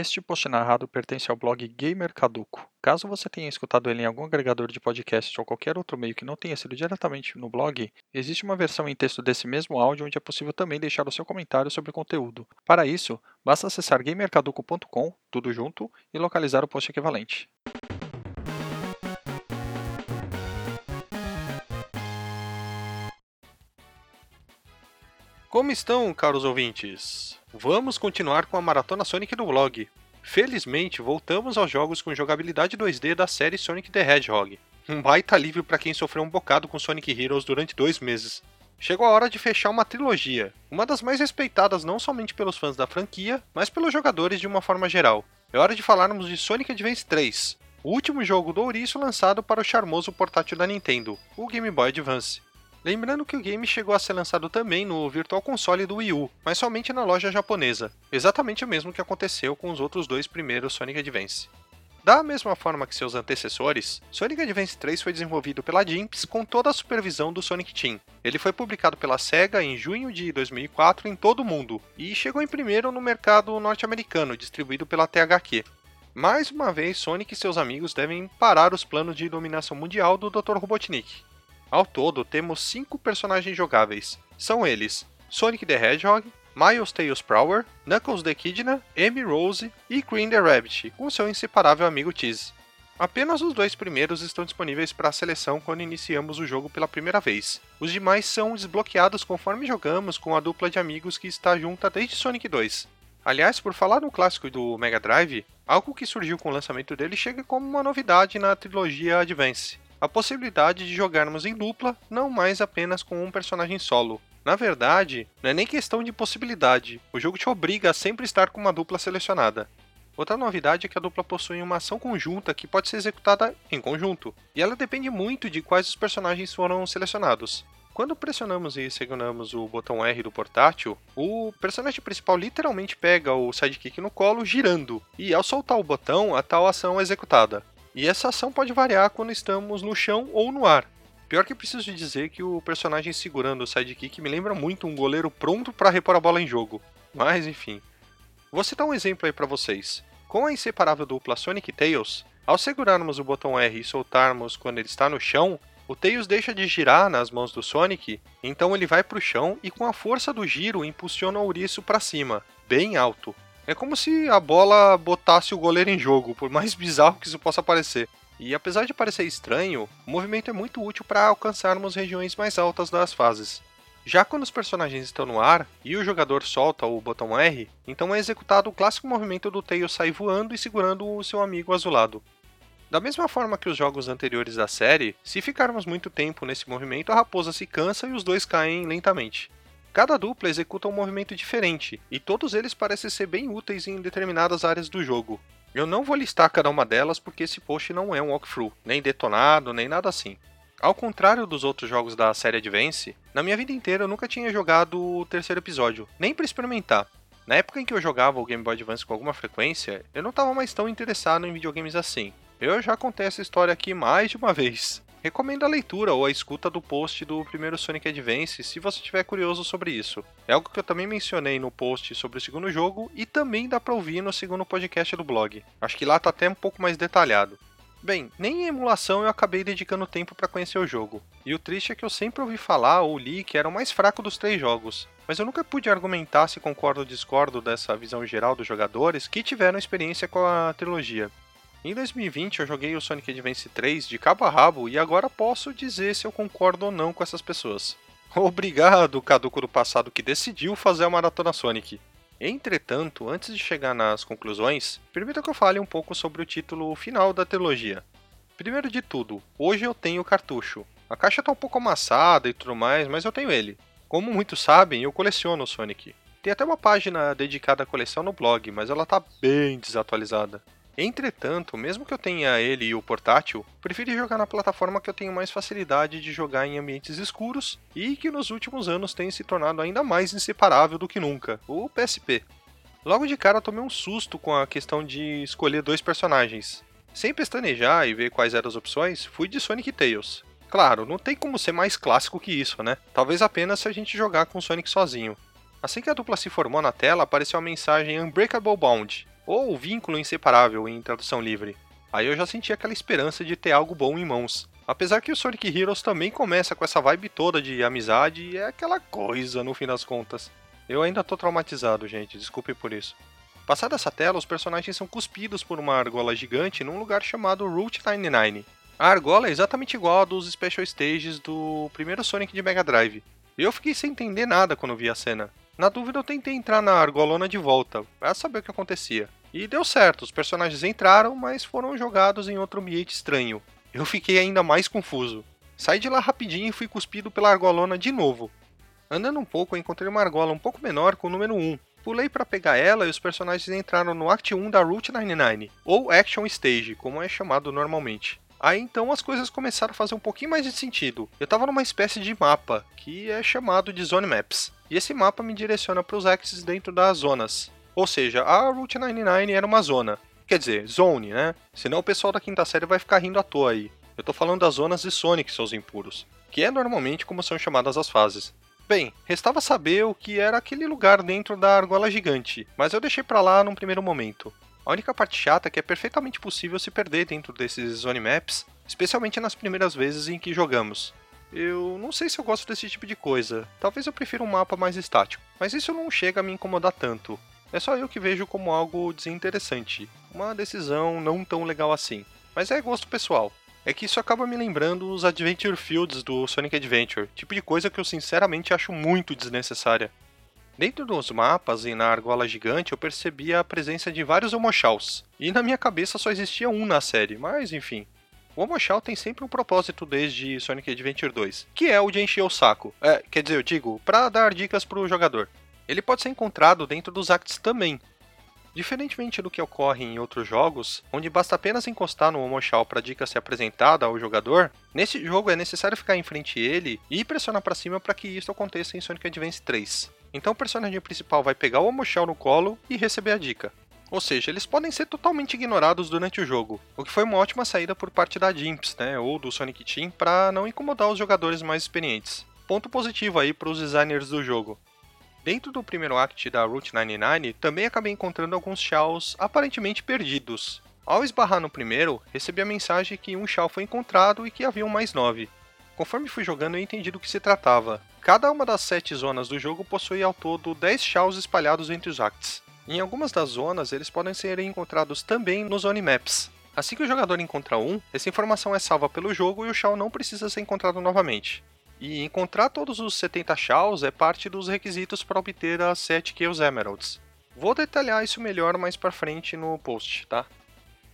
Este post narrado pertence ao blog Gamer Caduco. Caso você tenha escutado ele em algum agregador de podcast ou qualquer outro meio que não tenha sido diretamente no blog, existe uma versão em texto desse mesmo áudio onde é possível também deixar o seu comentário sobre o conteúdo. Para isso, basta acessar gamercaduco.com, tudo junto, e localizar o post equivalente. Como estão, caros ouvintes? Vamos continuar com a Maratona Sonic no blog. Felizmente, voltamos aos jogos com jogabilidade 2D da série Sonic the Hedgehog. Um baita alívio para quem sofreu um bocado com Sonic Heroes durante dois meses. Chegou a hora de fechar uma trilogia, uma das mais respeitadas não somente pelos fãs da franquia, mas pelos jogadores de uma forma geral. É hora de falarmos de Sonic Advance 3, o último jogo do ouriço lançado para o charmoso portátil da Nintendo, o Game Boy Advance. Lembrando que o game chegou a ser lançado também no Virtual Console do Wii U, mas somente na loja japonesa, exatamente o mesmo que aconteceu com os outros dois primeiros Sonic Advance. Da mesma forma que seus antecessores, Sonic Advance 3 foi desenvolvido pela Jimps com toda a supervisão do Sonic Team. Ele foi publicado pela SEGA em junho de 2004 em todo o mundo e chegou em primeiro no mercado norte-americano, distribuído pela THQ. Mais uma vez, Sonic e seus amigos devem parar os planos de dominação mundial do Dr. Robotnik, ao todo, temos cinco personagens jogáveis. São eles Sonic the Hedgehog, Miles Tails Prower, Knuckles the Echidna, Amy Rose e Green the Rabbit, com seu inseparável amigo Tease. Apenas os dois primeiros estão disponíveis para a seleção quando iniciamos o jogo pela primeira vez. Os demais são desbloqueados conforme jogamos com a dupla de amigos que está junta desde Sonic 2. Aliás, por falar no clássico do Mega Drive, algo que surgiu com o lançamento dele chega como uma novidade na trilogia Advance a possibilidade de jogarmos em dupla, não mais apenas com um personagem solo. Na verdade, não é nem questão de possibilidade, o jogo te obriga a sempre estar com uma dupla selecionada. Outra novidade é que a dupla possui uma ação conjunta que pode ser executada em conjunto, e ela depende muito de quais os personagens foram selecionados. Quando pressionamos e seguramos o botão R do portátil, o personagem principal literalmente pega o sidekick no colo girando, e ao soltar o botão, a tal ação é executada. E essa ação pode variar quando estamos no chão ou no ar. Pior que preciso dizer que o personagem segurando o sidekick me lembra muito um goleiro pronto para repor a bola em jogo. Mas enfim. Vou citar um exemplo aí para vocês. Com a inseparável dupla Sonic e Tails, ao segurarmos o botão R e soltarmos quando ele está no chão, o Tails deixa de girar nas mãos do Sonic, então ele vai para o chão e com a força do giro impulsiona o ouriço para cima, bem alto. É como se a bola botasse o goleiro em jogo, por mais bizarro que isso possa parecer. E apesar de parecer estranho, o movimento é muito útil para alcançarmos regiões mais altas das fases. Já quando os personagens estão no ar e o jogador solta o botão R, então é executado o clássico movimento do Tails sair voando e segurando o seu amigo azulado. Da mesma forma que os jogos anteriores da série, se ficarmos muito tempo nesse movimento, a raposa se cansa e os dois caem lentamente. Cada dupla executa um movimento diferente, e todos eles parecem ser bem úteis em determinadas áreas do jogo. Eu não vou listar cada uma delas porque esse post não é um walkthrough, nem detonado, nem nada assim. Ao contrário dos outros jogos da série Advance, na minha vida inteira eu nunca tinha jogado o terceiro episódio, nem para experimentar. Na época em que eu jogava o Game Boy Advance com alguma frequência, eu não estava mais tão interessado em videogames assim. Eu já contei essa história aqui mais de uma vez. Recomendo a leitura ou a escuta do post do primeiro Sonic Advance se você estiver curioso sobre isso. É algo que eu também mencionei no post sobre o segundo jogo e também dá para ouvir no segundo podcast do blog. Acho que lá tá até um pouco mais detalhado. Bem, nem em emulação eu acabei dedicando tempo para conhecer o jogo. E o triste é que eu sempre ouvi falar ou li que era o mais fraco dos três jogos. Mas eu nunca pude argumentar se concordo ou discordo dessa visão geral dos jogadores que tiveram experiência com a trilogia. Em 2020 eu joguei o Sonic Advance 3 de cabo a rabo e agora posso dizer se eu concordo ou não com essas pessoas. Obrigado, caduco do passado que decidiu fazer a maratona Sonic. Entretanto, antes de chegar nas conclusões, permita que eu fale um pouco sobre o título final da trilogia. Primeiro de tudo, hoje eu tenho o cartucho. A caixa tá um pouco amassada e tudo mais, mas eu tenho ele. Como muitos sabem, eu coleciono o Sonic. Tem até uma página dedicada à coleção no blog, mas ela tá bem desatualizada. Entretanto, mesmo que eu tenha ele e o portátil, prefiro jogar na plataforma que eu tenho mais facilidade de jogar em ambientes escuros e que nos últimos anos tem se tornado ainda mais inseparável do que nunca, o PSP. Logo de cara tomei um susto com a questão de escolher dois personagens. Sem pestanejar e ver quais eram as opções, fui de Sonic Tails. Claro, não tem como ser mais clássico que isso, né? Talvez apenas se a gente jogar com Sonic sozinho. Assim que a dupla se formou na tela, apareceu a mensagem Unbreakable Bound, ou vínculo inseparável em tradução livre. Aí eu já senti aquela esperança de ter algo bom em mãos. Apesar que o Sonic Heroes também começa com essa vibe toda de amizade e é aquela coisa no fim das contas. Eu ainda tô traumatizado, gente, desculpe por isso. Passada essa tela, os personagens são cuspidos por uma argola gigante num lugar chamado Route 99. A argola é exatamente igual a dos Special Stages do primeiro Sonic de Mega Drive. Eu fiquei sem entender nada quando vi a cena. Na dúvida, eu tentei entrar na argolona de volta, para saber o que acontecia. E deu certo, os personagens entraram, mas foram jogados em outro ambiente estranho. Eu fiquei ainda mais confuso. Saí de lá rapidinho e fui cuspido pela argolona de novo. Andando um pouco, encontrei uma argola um pouco menor com o número 1. Pulei para pegar ela e os personagens entraram no Act 1 da Route 99, ou Action Stage, como é chamado normalmente. Aí então as coisas começaram a fazer um pouquinho mais de sentido. Eu estava numa espécie de mapa, que é chamado de Zone Maps. E esse mapa me direciona para os axes dentro das zonas. Ou seja, a Route 99 era uma zona. Quer dizer, zone, né? Senão o pessoal da quinta série vai ficar rindo à toa aí. Eu tô falando das zonas de Sonic, seus impuros. Que é normalmente como são chamadas as fases. Bem, restava saber o que era aquele lugar dentro da argola gigante, mas eu deixei para lá num primeiro momento. A única parte chata é que é perfeitamente possível se perder dentro desses zone maps, especialmente nas primeiras vezes em que jogamos. Eu não sei se eu gosto desse tipo de coisa, talvez eu prefira um mapa mais estático, mas isso não chega a me incomodar tanto. É só eu que vejo como algo desinteressante, uma decisão não tão legal assim. Mas é gosto pessoal. É que isso acaba me lembrando os Adventure Fields do Sonic Adventure, tipo de coisa que eu sinceramente acho muito desnecessária. Dentro dos mapas e na argola gigante eu percebi a presença de vários Omochaus, e na minha cabeça só existia um na série, mas enfim. O Omochao tem sempre um propósito desde Sonic Adventure 2, que é o de encher o saco. É, quer dizer, eu digo, para dar dicas pro jogador ele pode ser encontrado dentro dos acts também. Diferentemente do que ocorre em outros jogos, onde basta apenas encostar no Omochao para a dica ser apresentada ao jogador, nesse jogo é necessário ficar em frente a ele e pressionar para cima para que isso aconteça em Sonic Advance 3. Então o personagem principal vai pegar o Omochao no colo e receber a dica. Ou seja, eles podem ser totalmente ignorados durante o jogo, o que foi uma ótima saída por parte da Jimps, né, ou do Sonic Team, para não incomodar os jogadores mais experientes. Ponto positivo aí para os designers do jogo. Dentro do primeiro act da Route 99, também acabei encontrando alguns Shaos aparentemente perdidos. Ao esbarrar no primeiro, recebi a mensagem que um Shao foi encontrado e que haviam mais nove. Conforme fui jogando, eu entendi do que se tratava. Cada uma das sete zonas do jogo possui ao todo 10 Shaos espalhados entre os acts. Em algumas das zonas, eles podem ser encontrados também nos Zone Maps. Assim que o jogador encontra um, essa informação é salva pelo jogo e o Shao não precisa ser encontrado novamente. E encontrar todos os 70 Shaos é parte dos requisitos para obter as 7 Chaos Emeralds. Vou detalhar isso melhor mais para frente no post, tá?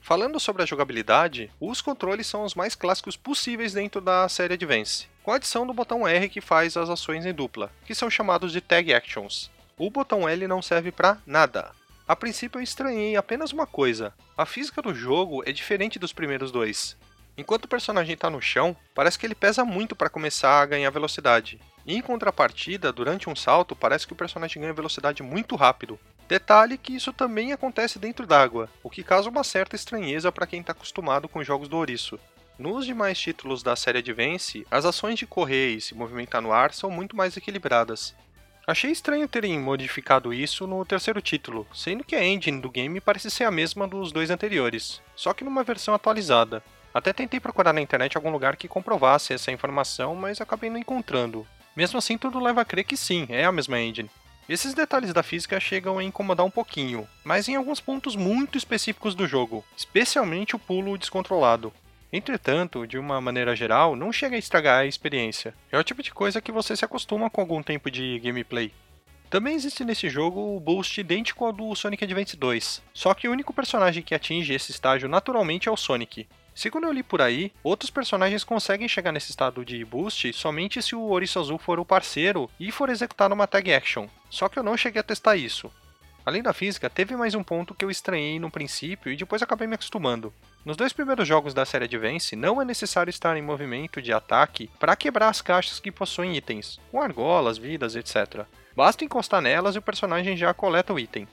Falando sobre a jogabilidade, os controles são os mais clássicos possíveis dentro da série Advance, com a adição do botão R que faz as ações em dupla, que são chamados de Tag Actions. O botão L não serve para nada. A princípio eu estranhei apenas uma coisa: a física do jogo é diferente dos primeiros dois. Enquanto o personagem está no chão, parece que ele pesa muito para começar a ganhar velocidade. E em contrapartida, durante um salto, parece que o personagem ganha velocidade muito rápido. Detalhe que isso também acontece dentro d'água, o que causa uma certa estranheza para quem está acostumado com jogos do ouriço. Nos demais títulos da série Advance, as ações de correr e se movimentar no ar são muito mais equilibradas. Achei estranho terem modificado isso no terceiro título, sendo que a engine do game parece ser a mesma dos dois anteriores, só que numa versão atualizada. Até tentei procurar na internet algum lugar que comprovasse essa informação, mas acabei não encontrando. Mesmo assim, tudo leva a crer que sim, é a mesma engine. Esses detalhes da física chegam a incomodar um pouquinho, mas em alguns pontos muito específicos do jogo, especialmente o pulo descontrolado. Entretanto, de uma maneira geral, não chega a estragar a experiência. É o tipo de coisa que você se acostuma com algum tempo de gameplay. Também existe nesse jogo o boost idêntico ao do Sonic Advance 2, só que o único personagem que atinge esse estágio naturalmente é o Sonic, Segundo eu li por aí, outros personagens conseguem chegar nesse estado de boost somente se o Ouriço Azul for o parceiro e for executar uma tag action. Só que eu não cheguei a testar isso. Além da física, teve mais um ponto que eu estranhei no princípio e depois acabei me acostumando. Nos dois primeiros jogos da série Advance, não é necessário estar em movimento de ataque para quebrar as caixas que possuem itens, com argolas, vidas, etc. Basta encostar nelas e o personagem já coleta o item.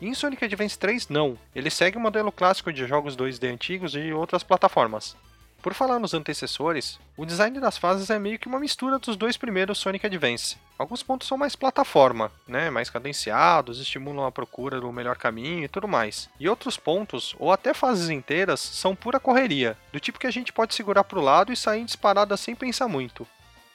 Em Sonic Advance 3, não. Ele segue o modelo clássico de jogos 2D antigos e outras plataformas. Por falar nos antecessores, o design das fases é meio que uma mistura dos dois primeiros Sonic Advance. Alguns pontos são mais plataforma, né, mais cadenciados, estimulam a procura do melhor caminho e tudo mais. E outros pontos, ou até fases inteiras, são pura correria, do tipo que a gente pode segurar pro lado e sair disparada sem pensar muito.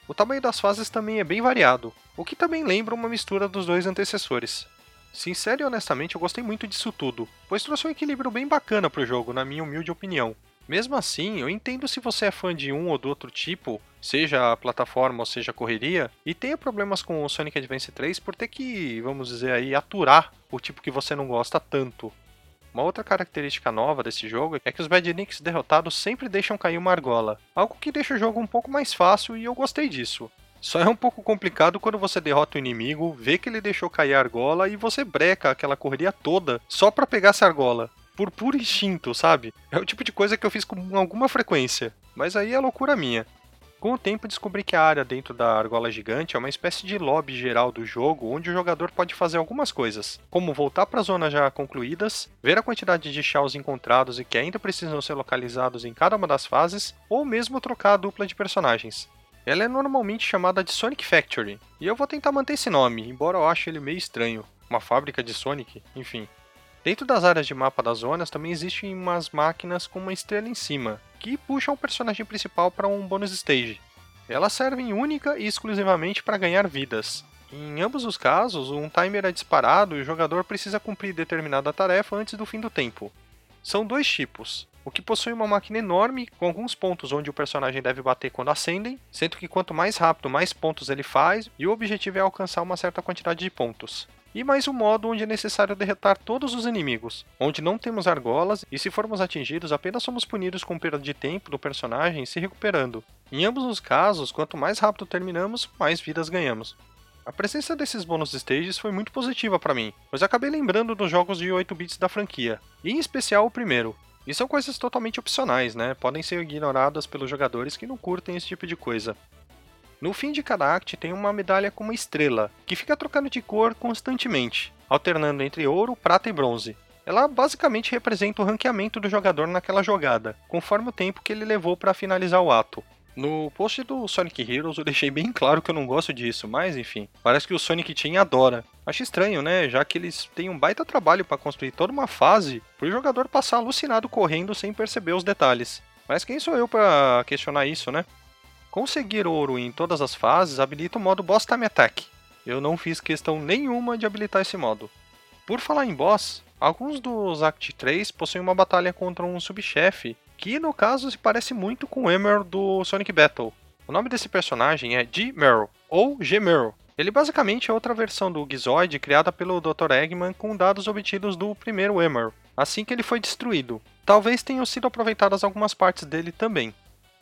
O tamanho das fases também é bem variado, o que também lembra uma mistura dos dois antecessores. Sincero e honestamente, eu gostei muito disso tudo, pois trouxe um equilíbrio bem bacana pro jogo, na minha humilde opinião. Mesmo assim, eu entendo se você é fã de um ou do outro tipo, seja a plataforma ou seja a correria, e tenha problemas com o Sonic Advance 3 por ter que, vamos dizer aí, aturar o tipo que você não gosta tanto. Uma outra característica nova desse jogo é que os Badniks derrotados sempre deixam cair uma argola, algo que deixa o jogo um pouco mais fácil e eu gostei disso. Só é um pouco complicado quando você derrota o inimigo, vê que ele deixou cair a argola e você breca aquela correria toda só para pegar essa argola por puro instinto, sabe? É o tipo de coisa que eu fiz com alguma frequência, mas aí é loucura minha. Com o tempo descobri que a área dentro da argola gigante é uma espécie de lobby geral do jogo onde o jogador pode fazer algumas coisas, como voltar para zonas já concluídas, ver a quantidade de chaos encontrados e que ainda precisam ser localizados em cada uma das fases, ou mesmo trocar a dupla de personagens. Ela é normalmente chamada de Sonic Factory, e eu vou tentar manter esse nome, embora eu ache ele meio estranho. Uma fábrica de Sonic, enfim. Dentro das áreas de mapa das zonas também existem umas máquinas com uma estrela em cima, que puxam o personagem principal para um bônus stage. Elas servem única e exclusivamente para ganhar vidas. Em ambos os casos, um timer é disparado e o jogador precisa cumprir determinada tarefa antes do fim do tempo. São dois tipos, o que possui uma máquina enorme com alguns pontos onde o personagem deve bater quando acendem, sendo que quanto mais rápido mais pontos ele faz, e o objetivo é alcançar uma certa quantidade de pontos e mais um modo onde é necessário derretar todos os inimigos, onde não temos argolas e se formos atingidos apenas somos punidos com perda de tempo do personagem se recuperando. Em ambos os casos, quanto mais rápido terminamos, mais vidas ganhamos. A presença desses bônus stages foi muito positiva para mim, pois acabei lembrando dos jogos de 8 bits da franquia, e em especial o primeiro. E são coisas totalmente opcionais, né? Podem ser ignoradas pelos jogadores que não curtem esse tipo de coisa. No fim de cada act tem uma medalha com uma estrela, que fica trocando de cor constantemente, alternando entre ouro, prata e bronze. Ela basicamente representa o ranqueamento do jogador naquela jogada, conforme o tempo que ele levou para finalizar o ato. No post do Sonic Heroes eu deixei bem claro que eu não gosto disso, mas enfim, parece que o Sonic Team adora. Acho estranho, né? Já que eles têm um baita trabalho para construir toda uma fase para o jogador passar alucinado correndo sem perceber os detalhes. Mas quem sou eu para questionar isso, né? Conseguir ouro em todas as fases habilita o modo Boss Time Attack. Eu não fiz questão nenhuma de habilitar esse modo. Por falar em boss, alguns dos Act 3 possuem uma batalha contra um subchefe, que no caso se parece muito com o Emerald do Sonic Battle. O nome desse personagem é G-Meryl, ou G-Meryl. Ele basicamente é outra versão do Gizoid criada pelo Dr. Eggman com dados obtidos do primeiro Emerald, assim que ele foi destruído. Talvez tenham sido aproveitadas algumas partes dele também.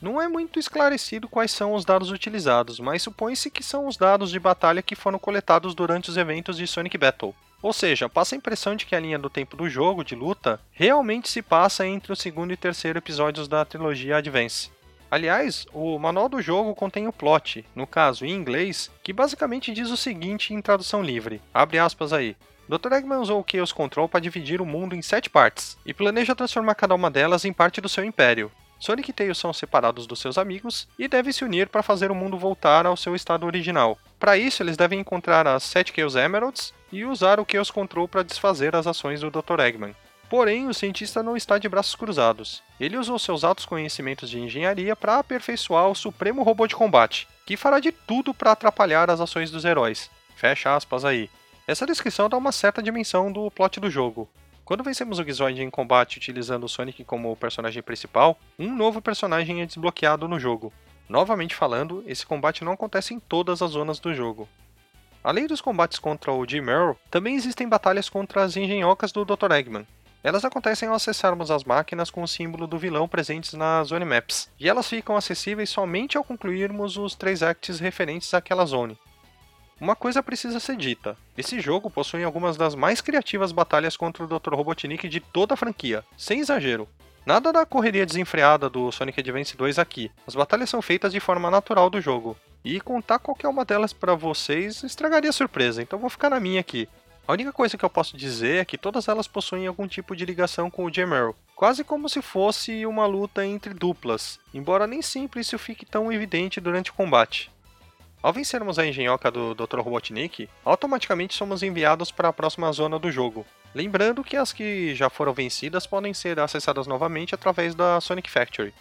Não é muito esclarecido quais são os dados utilizados, mas supõe-se que são os dados de batalha que foram coletados durante os eventos de Sonic Battle. Ou seja, passa a impressão de que a linha do tempo do jogo de luta realmente se passa entre o segundo e terceiro episódios da trilogia Advance. Aliás, o manual do jogo contém o plot, no caso em inglês, que basicamente diz o seguinte em tradução livre: abre aspas aí. Dr. Eggman usou o Chaos Control para dividir o mundo em sete partes, e planeja transformar cada uma delas em parte do seu império, Sonic e Tails são separados dos seus amigos e devem se unir para fazer o mundo voltar ao seu estado original. Para isso, eles devem encontrar as 7 Chaos Emeralds e usar o Chaos Control para desfazer as ações do Dr. Eggman. Porém, o cientista não está de braços cruzados. Ele usou seus altos conhecimentos de engenharia para aperfeiçoar o supremo robô de combate, que fará de tudo para atrapalhar as ações dos heróis. Fecha aspas aí. Essa descrição dá uma certa dimensão do plot do jogo. Quando vencemos o Gizoid em combate utilizando o Sonic como personagem principal, um novo personagem é desbloqueado no jogo. Novamente falando, esse combate não acontece em todas as zonas do jogo. Além dos combates contra o G-Meryl, também existem batalhas contra as engenhocas do Dr. Eggman. Elas acontecem ao acessarmos as máquinas com o símbolo do vilão presentes na Zone Maps, e elas ficam acessíveis somente ao concluirmos os três acts referentes àquela zone. Uma coisa precisa ser dita: esse jogo possui algumas das mais criativas batalhas contra o Dr. Robotnik de toda a franquia, sem exagero. Nada da correria desenfreada do Sonic Advance 2 aqui. As batalhas são feitas de forma natural do jogo. E contar qualquer uma delas para vocês estragaria a surpresa, então vou ficar na minha aqui. A única coisa que eu posso dizer é que todas elas possuem algum tipo de ligação com o Gemerl, quase como se fosse uma luta entre duplas, embora nem sempre isso fique tão evidente durante o combate. Ao vencermos a engenhoca do Dr. Robotnik, automaticamente somos enviados para a próxima zona do jogo. Lembrando que as que já foram vencidas podem ser acessadas novamente através da Sonic Factory.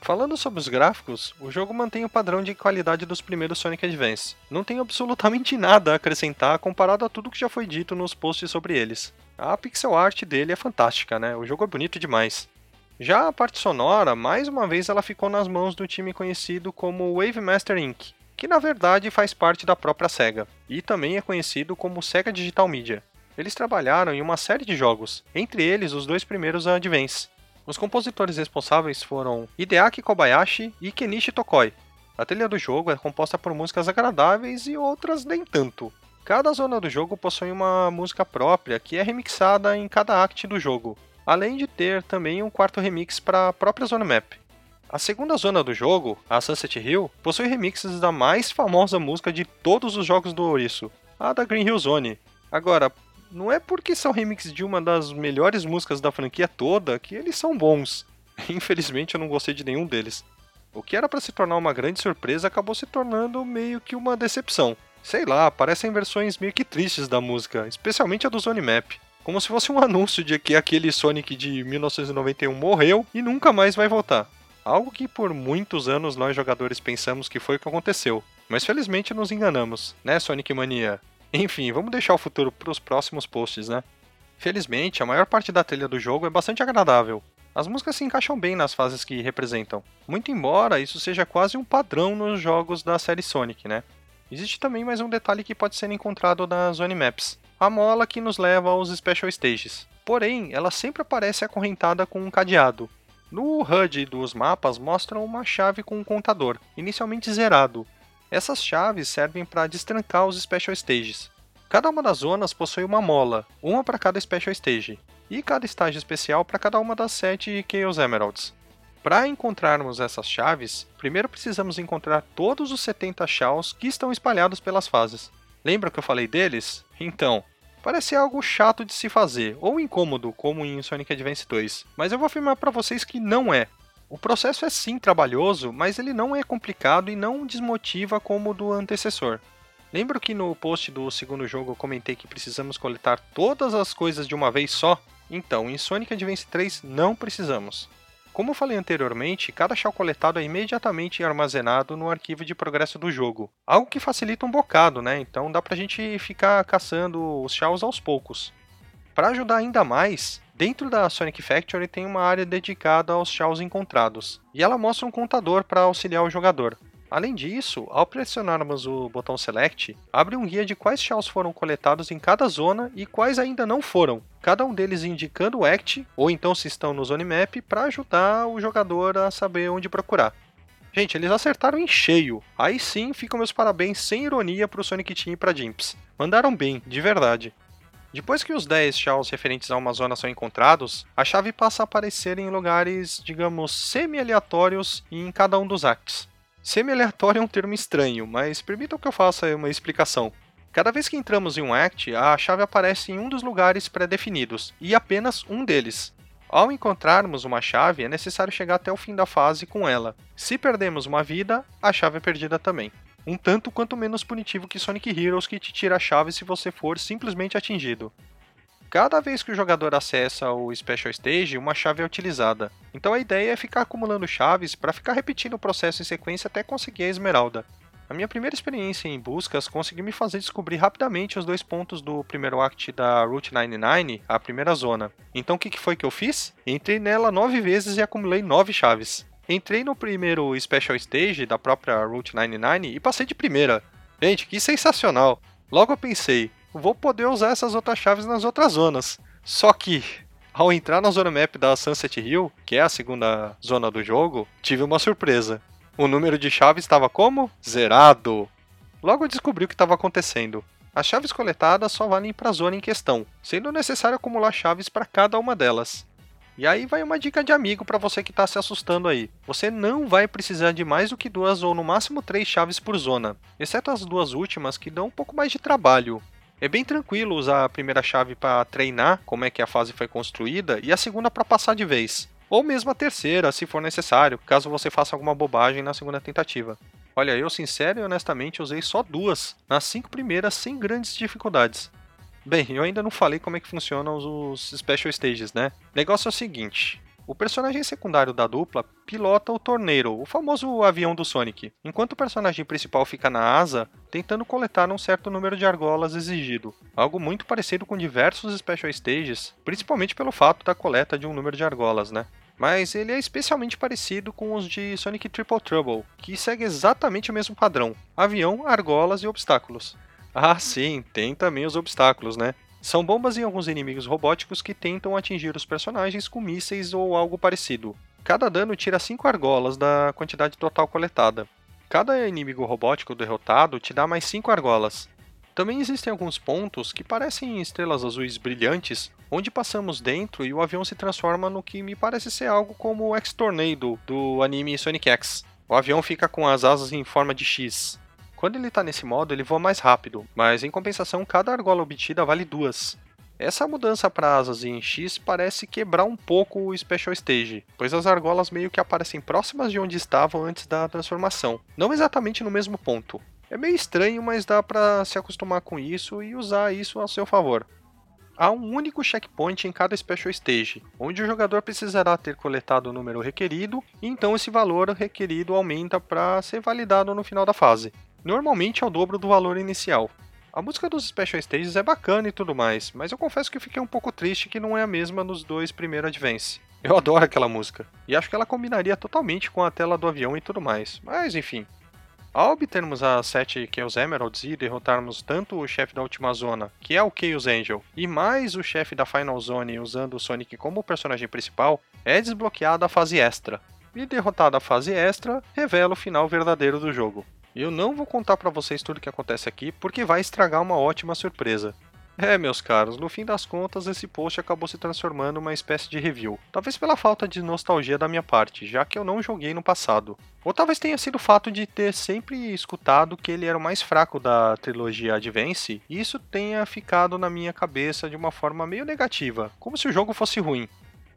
Falando sobre os gráficos, o jogo mantém o padrão de qualidade dos primeiros Sonic Advance. Não tem absolutamente nada a acrescentar comparado a tudo que já foi dito nos posts sobre eles. A pixel art dele é fantástica, né? O jogo é bonito demais. Já a parte sonora, mais uma vez ela ficou nas mãos do time conhecido como Wave Master Inc., que na verdade faz parte da própria SEGA, e também é conhecido como SEGA Digital Media. Eles trabalharam em uma série de jogos, entre eles os dois primeiros Advance, os compositores responsáveis foram Hideaki Kobayashi e Kenichi Tokoi. A trilha do jogo é composta por músicas agradáveis e outras nem tanto. Cada zona do jogo possui uma música própria que é remixada em cada act do jogo, além de ter também um quarto remix para a própria zona map. A segunda zona do jogo, a Sunset Hill, possui remixes da mais famosa música de todos os jogos do Ouriço, a da Green Hill Zone. Agora, não é porque são remixes de uma das melhores músicas da franquia toda que eles são bons. Infelizmente eu não gostei de nenhum deles. O que era para se tornar uma grande surpresa acabou se tornando meio que uma decepção. Sei lá, parecem versões meio que tristes da música, especialmente a do Zone Map. Como se fosse um anúncio de que aquele Sonic de 1991 morreu e nunca mais vai voltar. Algo que por muitos anos nós jogadores pensamos que foi o que aconteceu. Mas felizmente nos enganamos, né, Sonic Mania? Enfim, vamos deixar o futuro para os próximos posts, né? Felizmente, a maior parte da trilha do jogo é bastante agradável. As músicas se encaixam bem nas fases que representam, muito embora isso seja quase um padrão nos jogos da série Sonic, né? Existe também mais um detalhe que pode ser encontrado nas Zone Maps, a mola que nos leva aos Special Stages. Porém, ela sempre aparece acorrentada com um cadeado. No HUD dos mapas mostram uma chave com um contador, inicialmente zerado, essas chaves servem para destrancar os Special Stages. Cada uma das zonas possui uma mola, uma para cada Special Stage, e cada estágio especial para cada uma das 7 Chaos Emeralds. Para encontrarmos essas chaves, primeiro precisamos encontrar todos os 70 Shaws que estão espalhados pelas fases. Lembra que eu falei deles? Então, parece algo chato de se fazer, ou incômodo, como em Sonic Advance 2, mas eu vou afirmar para vocês que não é. O processo é sim trabalhoso, mas ele não é complicado e não desmotiva como o do antecessor. Lembro que no post do segundo jogo eu comentei que precisamos coletar todas as coisas de uma vez só? Então, em Sonic Advance 3 não precisamos. Como eu falei anteriormente, cada shell coletado é imediatamente armazenado no arquivo de progresso do jogo, algo que facilita um bocado, né? Então dá pra gente ficar caçando os shells aos poucos. Para ajudar ainda mais, Dentro da Sonic Factory tem uma área dedicada aos Shaws encontrados, e ela mostra um contador para auxiliar o jogador. Além disso, ao pressionarmos o botão Select, abre um guia de quais Shaws foram coletados em cada zona e quais ainda não foram, cada um deles indicando o Act, ou então se estão no Zone Map, para ajudar o jogador a saber onde procurar. Gente, eles acertaram em cheio. Aí sim ficam meus parabéns sem ironia para o Sonic Team e para Jimps. Mandaram bem, de verdade. Depois que os 10 chaos referentes a uma zona são encontrados, a chave passa a aparecer em lugares, digamos, semi-aleatórios em cada um dos acts. Semi-aleatório é um termo estranho, mas permitam que eu faça uma explicação. Cada vez que entramos em um act, a chave aparece em um dos lugares pré-definidos, e apenas um deles. Ao encontrarmos uma chave, é necessário chegar até o fim da fase com ela. Se perdemos uma vida, a chave é perdida também um tanto quanto menos punitivo que Sonic Heroes que te tira a chave se você for simplesmente atingido. Cada vez que o jogador acessa o Special Stage, uma chave é utilizada. Então a ideia é ficar acumulando chaves para ficar repetindo o processo em sequência até conseguir a esmeralda. A minha primeira experiência em buscas conseguiu me fazer descobrir rapidamente os dois pontos do primeiro act da Route 99, a primeira zona. Então o que foi que eu fiz? Entrei nela nove vezes e acumulei nove chaves. Entrei no primeiro Special Stage da própria Route 99 e passei de primeira. Gente, que sensacional! Logo eu pensei, vou poder usar essas outras chaves nas outras zonas. Só que, ao entrar na zona map da Sunset Hill, que é a segunda zona do jogo, tive uma surpresa. O número de chaves estava como? Zerado! Logo descobri o que estava acontecendo. As chaves coletadas só valem para a zona em questão, sendo necessário acumular chaves para cada uma delas. E aí vai uma dica de amigo para você que está se assustando aí. Você não vai precisar de mais do que duas ou no máximo três chaves por zona, exceto as duas últimas que dão um pouco mais de trabalho. É bem tranquilo usar a primeira chave para treinar como é que a fase foi construída e a segunda para passar de vez. Ou mesmo a terceira, se for necessário, caso você faça alguma bobagem na segunda tentativa. Olha, eu sincero e honestamente usei só duas, nas cinco primeiras sem grandes dificuldades. Bem, eu ainda não falei como é que funcionam os Special Stages, né? O negócio é o seguinte: o personagem secundário da dupla pilota o Torneiro, o famoso avião do Sonic, enquanto o personagem principal fica na asa, tentando coletar um certo número de argolas exigido. Algo muito parecido com diversos Special Stages, principalmente pelo fato da coleta de um número de argolas, né? Mas ele é especialmente parecido com os de Sonic Triple Trouble, que segue exatamente o mesmo padrão: avião, argolas e obstáculos. Ah, sim, tem também os obstáculos, né? São bombas e alguns inimigos robóticos que tentam atingir os personagens com mísseis ou algo parecido. Cada dano tira 5 argolas da quantidade total coletada. Cada inimigo robótico derrotado te dá mais 5 argolas. Também existem alguns pontos que parecem estrelas azuis brilhantes, onde passamos dentro e o avião se transforma no que me parece ser algo como o X-Tornado do anime Sonic X. O avião fica com as asas em forma de X. Quando ele está nesse modo, ele voa mais rápido, mas em compensação, cada argola obtida vale duas. Essa mudança para asas em X parece quebrar um pouco o Special Stage, pois as argolas meio que aparecem próximas de onde estavam antes da transformação, não exatamente no mesmo ponto. É meio estranho, mas dá para se acostumar com isso e usar isso a seu favor. Há um único checkpoint em cada Special Stage, onde o jogador precisará ter coletado o número requerido, e então esse valor requerido aumenta para ser validado no final da fase normalmente é o dobro do valor inicial. A música dos Special Stages é bacana e tudo mais, mas eu confesso que fiquei um pouco triste que não é a mesma nos dois primeiros Advance. Eu adoro aquela música, e acho que ela combinaria totalmente com a tela do avião e tudo mais, mas enfim. Ao obtermos as 7 Chaos Emeralds e derrotarmos tanto o chefe da última zona, que é o Chaos Angel, e mais o chefe da Final Zone usando o Sonic como personagem principal, é desbloqueada a fase extra. E derrotada a fase extra, revela o final verdadeiro do jogo. Eu não vou contar para vocês tudo o que acontece aqui, porque vai estragar uma ótima surpresa. É, meus caros, no fim das contas, esse post acabou se transformando uma espécie de review. Talvez pela falta de nostalgia da minha parte, já que eu não joguei no passado. Ou talvez tenha sido o fato de ter sempre escutado que ele era o mais fraco da trilogia Advance, e isso tenha ficado na minha cabeça de uma forma meio negativa, como se o jogo fosse ruim.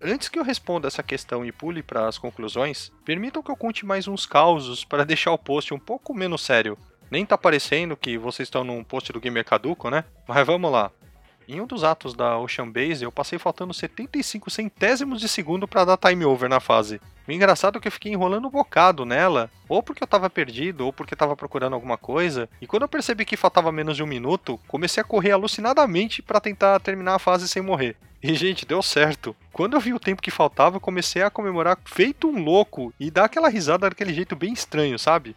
Antes que eu responda essa questão e pule para as conclusões, permitam que eu conte mais uns causos para deixar o post um pouco menos sério. Nem tá parecendo que vocês estão num post do Gamer Caduco, né? Mas vamos lá. Em um dos atos da Ocean Base, eu passei faltando 75 centésimos de segundo para dar time over na fase. O engraçado é que eu fiquei enrolando um bocado nela, ou porque eu tava perdido, ou porque tava procurando alguma coisa, e quando eu percebi que faltava menos de um minuto, comecei a correr alucinadamente para tentar terminar a fase sem morrer. E, gente, deu certo. Quando eu vi o tempo que faltava, eu comecei a comemorar feito um louco e dar aquela risada daquele jeito bem estranho, sabe?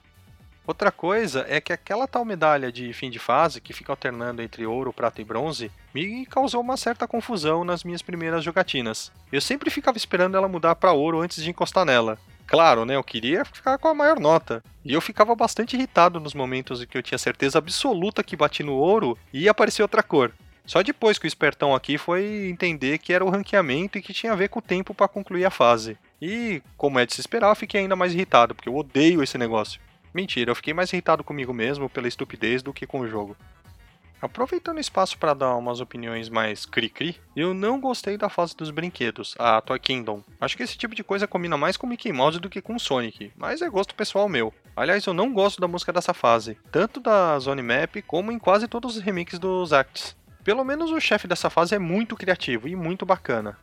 Outra coisa é que aquela tal medalha de fim de fase, que fica alternando entre ouro, prata e bronze, me causou uma certa confusão nas minhas primeiras jogatinas. Eu sempre ficava esperando ela mudar para ouro antes de encostar nela. Claro, né? Eu queria ficar com a maior nota. E eu ficava bastante irritado nos momentos em que eu tinha certeza absoluta que bati no ouro e ia aparecer outra cor. Só depois que o espertão aqui foi entender que era o ranqueamento e que tinha a ver com o tempo para concluir a fase. E, como é de se esperar, eu fiquei ainda mais irritado, porque eu odeio esse negócio. Mentira, eu fiquei mais irritado comigo mesmo pela estupidez do que com o jogo. Aproveitando o espaço para dar umas opiniões mais cri-cri, eu não gostei da fase dos brinquedos, a Toy Kingdom. Acho que esse tipo de coisa combina mais com Mickey Mouse do que com Sonic, mas é gosto pessoal meu. Aliás, eu não gosto da música dessa fase, tanto da Zone Map como em quase todos os remakes dos Acts. Pelo menos o chefe dessa fase é muito criativo e muito bacana.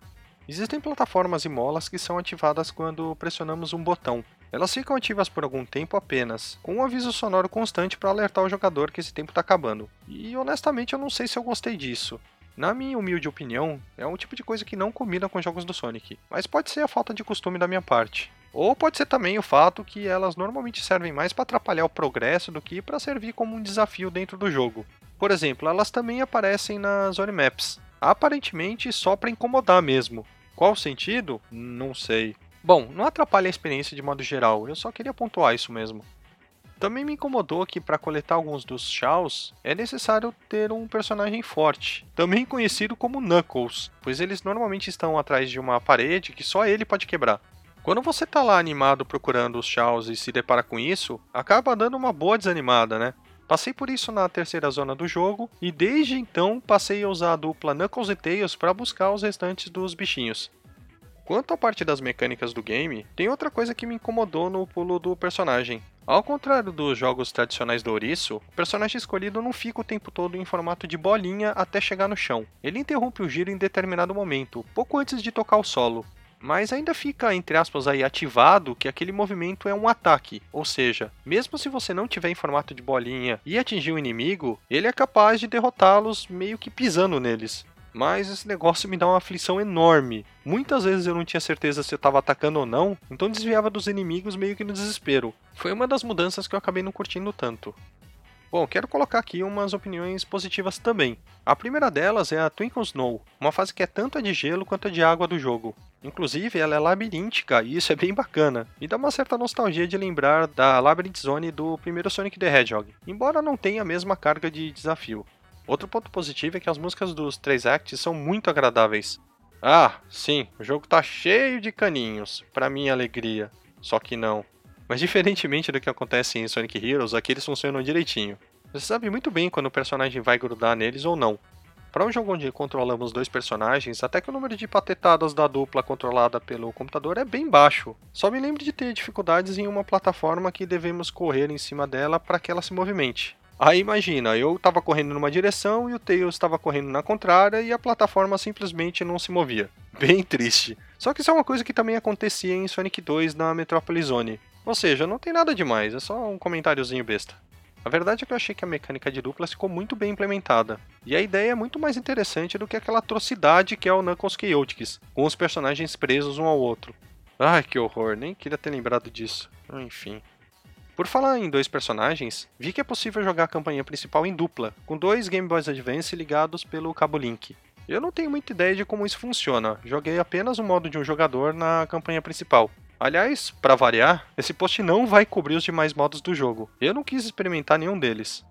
Existem plataformas e molas que são ativadas quando pressionamos um botão. Elas ficam ativas por algum tempo apenas, com um aviso sonoro constante para alertar o jogador que esse tempo está acabando. E honestamente eu não sei se eu gostei disso. Na minha humilde opinião, é um tipo de coisa que não combina com jogos do Sonic, mas pode ser a falta de costume da minha parte. Ou pode ser também o fato que elas normalmente servem mais para atrapalhar o progresso do que para servir como um desafio dentro do jogo. Por exemplo, elas também aparecem nas Zone Maps, aparentemente só para incomodar mesmo. Qual o sentido? Não sei. Bom, não atrapalha a experiência de modo geral, eu só queria pontuar isso mesmo. Também me incomodou que para coletar alguns dos Shaos é necessário ter um personagem forte, também conhecido como Knuckles, pois eles normalmente estão atrás de uma parede que só ele pode quebrar. Quando você tá lá animado procurando os Shaos e se depara com isso, acaba dando uma boa desanimada, né? Passei por isso na terceira zona do jogo e desde então passei a usar a dupla Knuckles e Tails para buscar os restantes dos bichinhos. Quanto à parte das mecânicas do game, tem outra coisa que me incomodou no pulo do personagem. Ao contrário dos jogos tradicionais do Ouriço, o personagem escolhido não fica o tempo todo em formato de bolinha até chegar no chão. Ele interrompe o giro em determinado momento, pouco antes de tocar o solo mas ainda fica, entre aspas, aí ativado que aquele movimento é um ataque. Ou seja, mesmo se você não tiver em formato de bolinha e atingir o inimigo, ele é capaz de derrotá-los meio que pisando neles. Mas esse negócio me dá uma aflição enorme. Muitas vezes eu não tinha certeza se eu estava atacando ou não, então desviava dos inimigos meio que no desespero. Foi uma das mudanças que eu acabei não curtindo tanto. Bom, quero colocar aqui umas opiniões positivas também. A primeira delas é a Twinkle Snow, uma fase que é tanto a de gelo quanto a de água do jogo. Inclusive, ela é labiríntica e isso é bem bacana. E dá uma certa nostalgia de lembrar da Labyrinth Zone do primeiro Sonic the Hedgehog, embora não tenha a mesma carga de desafio. Outro ponto positivo é que as músicas dos três acts são muito agradáveis. Ah, sim, o jogo tá cheio de caninhos, para minha alegria. Só que não. Mas diferentemente do que acontece em Sonic Heroes, aqui eles funcionam direitinho. Você sabe muito bem quando o personagem vai grudar neles ou não. Para um jogo onde controlamos dois personagens, até que o número de patetadas da dupla controlada pelo computador é bem baixo. Só me lembro de ter dificuldades em uma plataforma que devemos correr em cima dela para que ela se movimente. Aí imagina, eu estava correndo numa direção e o Tails estava correndo na contrária e a plataforma simplesmente não se movia. Bem triste. Só que isso é uma coisa que também acontecia em Sonic 2 na Metropolis Zone. Ou seja, não tem nada demais, é só um comentáriozinho besta. A verdade é que eu achei que a mecânica de duplas ficou muito bem implementada, e a ideia é muito mais interessante do que aquela atrocidade que é o Knuckles Chaotix, com os personagens presos um ao outro. Ai, que horror, nem queria ter lembrado disso. Enfim. Por falar em dois personagens, vi que é possível jogar a campanha principal em dupla, com dois Game Boys Advance ligados pelo cabo Link. Eu não tenho muita ideia de como isso funciona, joguei apenas o modo de um jogador na campanha principal, Aliás, para variar, esse post não vai cobrir os demais modos do jogo. Eu não quis experimentar nenhum deles.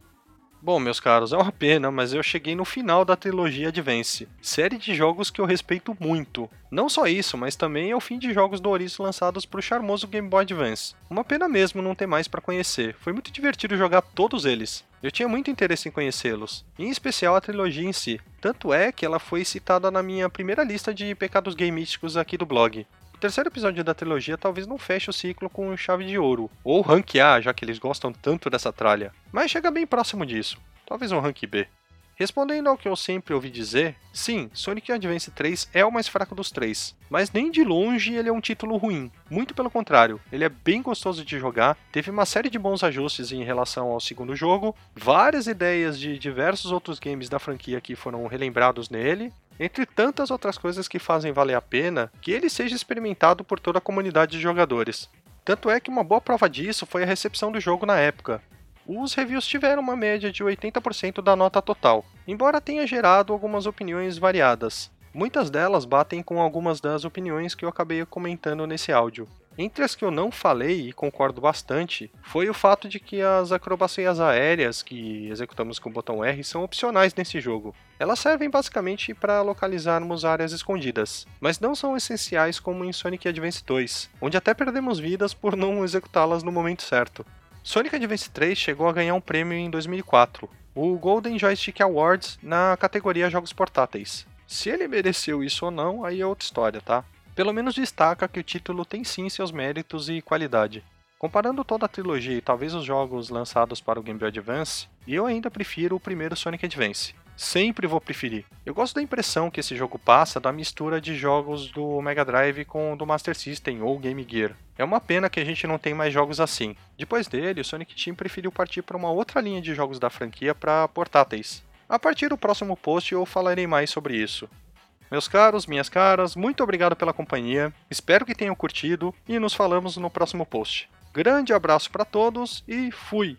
Bom, meus caros, é uma pena, mas eu cheguei no final da trilogia Advance, série de jogos que eu respeito muito. Não só isso, mas também é o fim de jogos do Ouriço lançados para o charmoso Game Boy Advance. Uma pena mesmo não ter mais para conhecer. Foi muito divertido jogar todos eles. Eu tinha muito interesse em conhecê-los, em especial a trilogia em si. Tanto é que ela foi citada na minha primeira lista de pecados gameísticos aqui do blog terceiro episódio da trilogia talvez não feche o ciclo com chave de ouro, ou rank A, já que eles gostam tanto dessa tralha, mas chega bem próximo disso, talvez um rank B. Respondendo ao que eu sempre ouvi dizer, sim, Sonic Advance 3 é o mais fraco dos três, mas nem de longe ele é um título ruim. Muito pelo contrário, ele é bem gostoso de jogar, teve uma série de bons ajustes em relação ao segundo jogo, várias ideias de diversos outros games da franquia que foram relembrados nele, entre tantas outras coisas que fazem valer a pena que ele seja experimentado por toda a comunidade de jogadores. Tanto é que uma boa prova disso foi a recepção do jogo na época. Os reviews tiveram uma média de 80% da nota total, embora tenha gerado algumas opiniões variadas. Muitas delas batem com algumas das opiniões que eu acabei comentando nesse áudio. Entre as que eu não falei e concordo bastante, foi o fato de que as acrobacias aéreas que executamos com o botão R são opcionais nesse jogo. Elas servem basicamente para localizarmos áreas escondidas, mas não são essenciais como em Sonic Advance 2, onde até perdemos vidas por não executá-las no momento certo. Sonic Advance 3 chegou a ganhar um prêmio em 2004, o Golden Joystick Awards na categoria Jogos Portáteis. Se ele mereceu isso ou não, aí é outra história, tá? Pelo menos destaca que o título tem sim seus méritos e qualidade. Comparando toda a trilogia e talvez os jogos lançados para o Game Boy Advance, eu ainda prefiro o primeiro Sonic Advance. Sempre vou preferir. Eu gosto da impressão que esse jogo passa da mistura de jogos do Mega Drive com o do Master System ou Game Gear. É uma pena que a gente não tem mais jogos assim. Depois dele, o Sonic Team preferiu partir para uma outra linha de jogos da franquia para portáteis. A partir do próximo post eu falarei mais sobre isso. Meus caros, minhas caras, muito obrigado pela companhia. Espero que tenham curtido e nos falamos no próximo post. Grande abraço para todos e fui!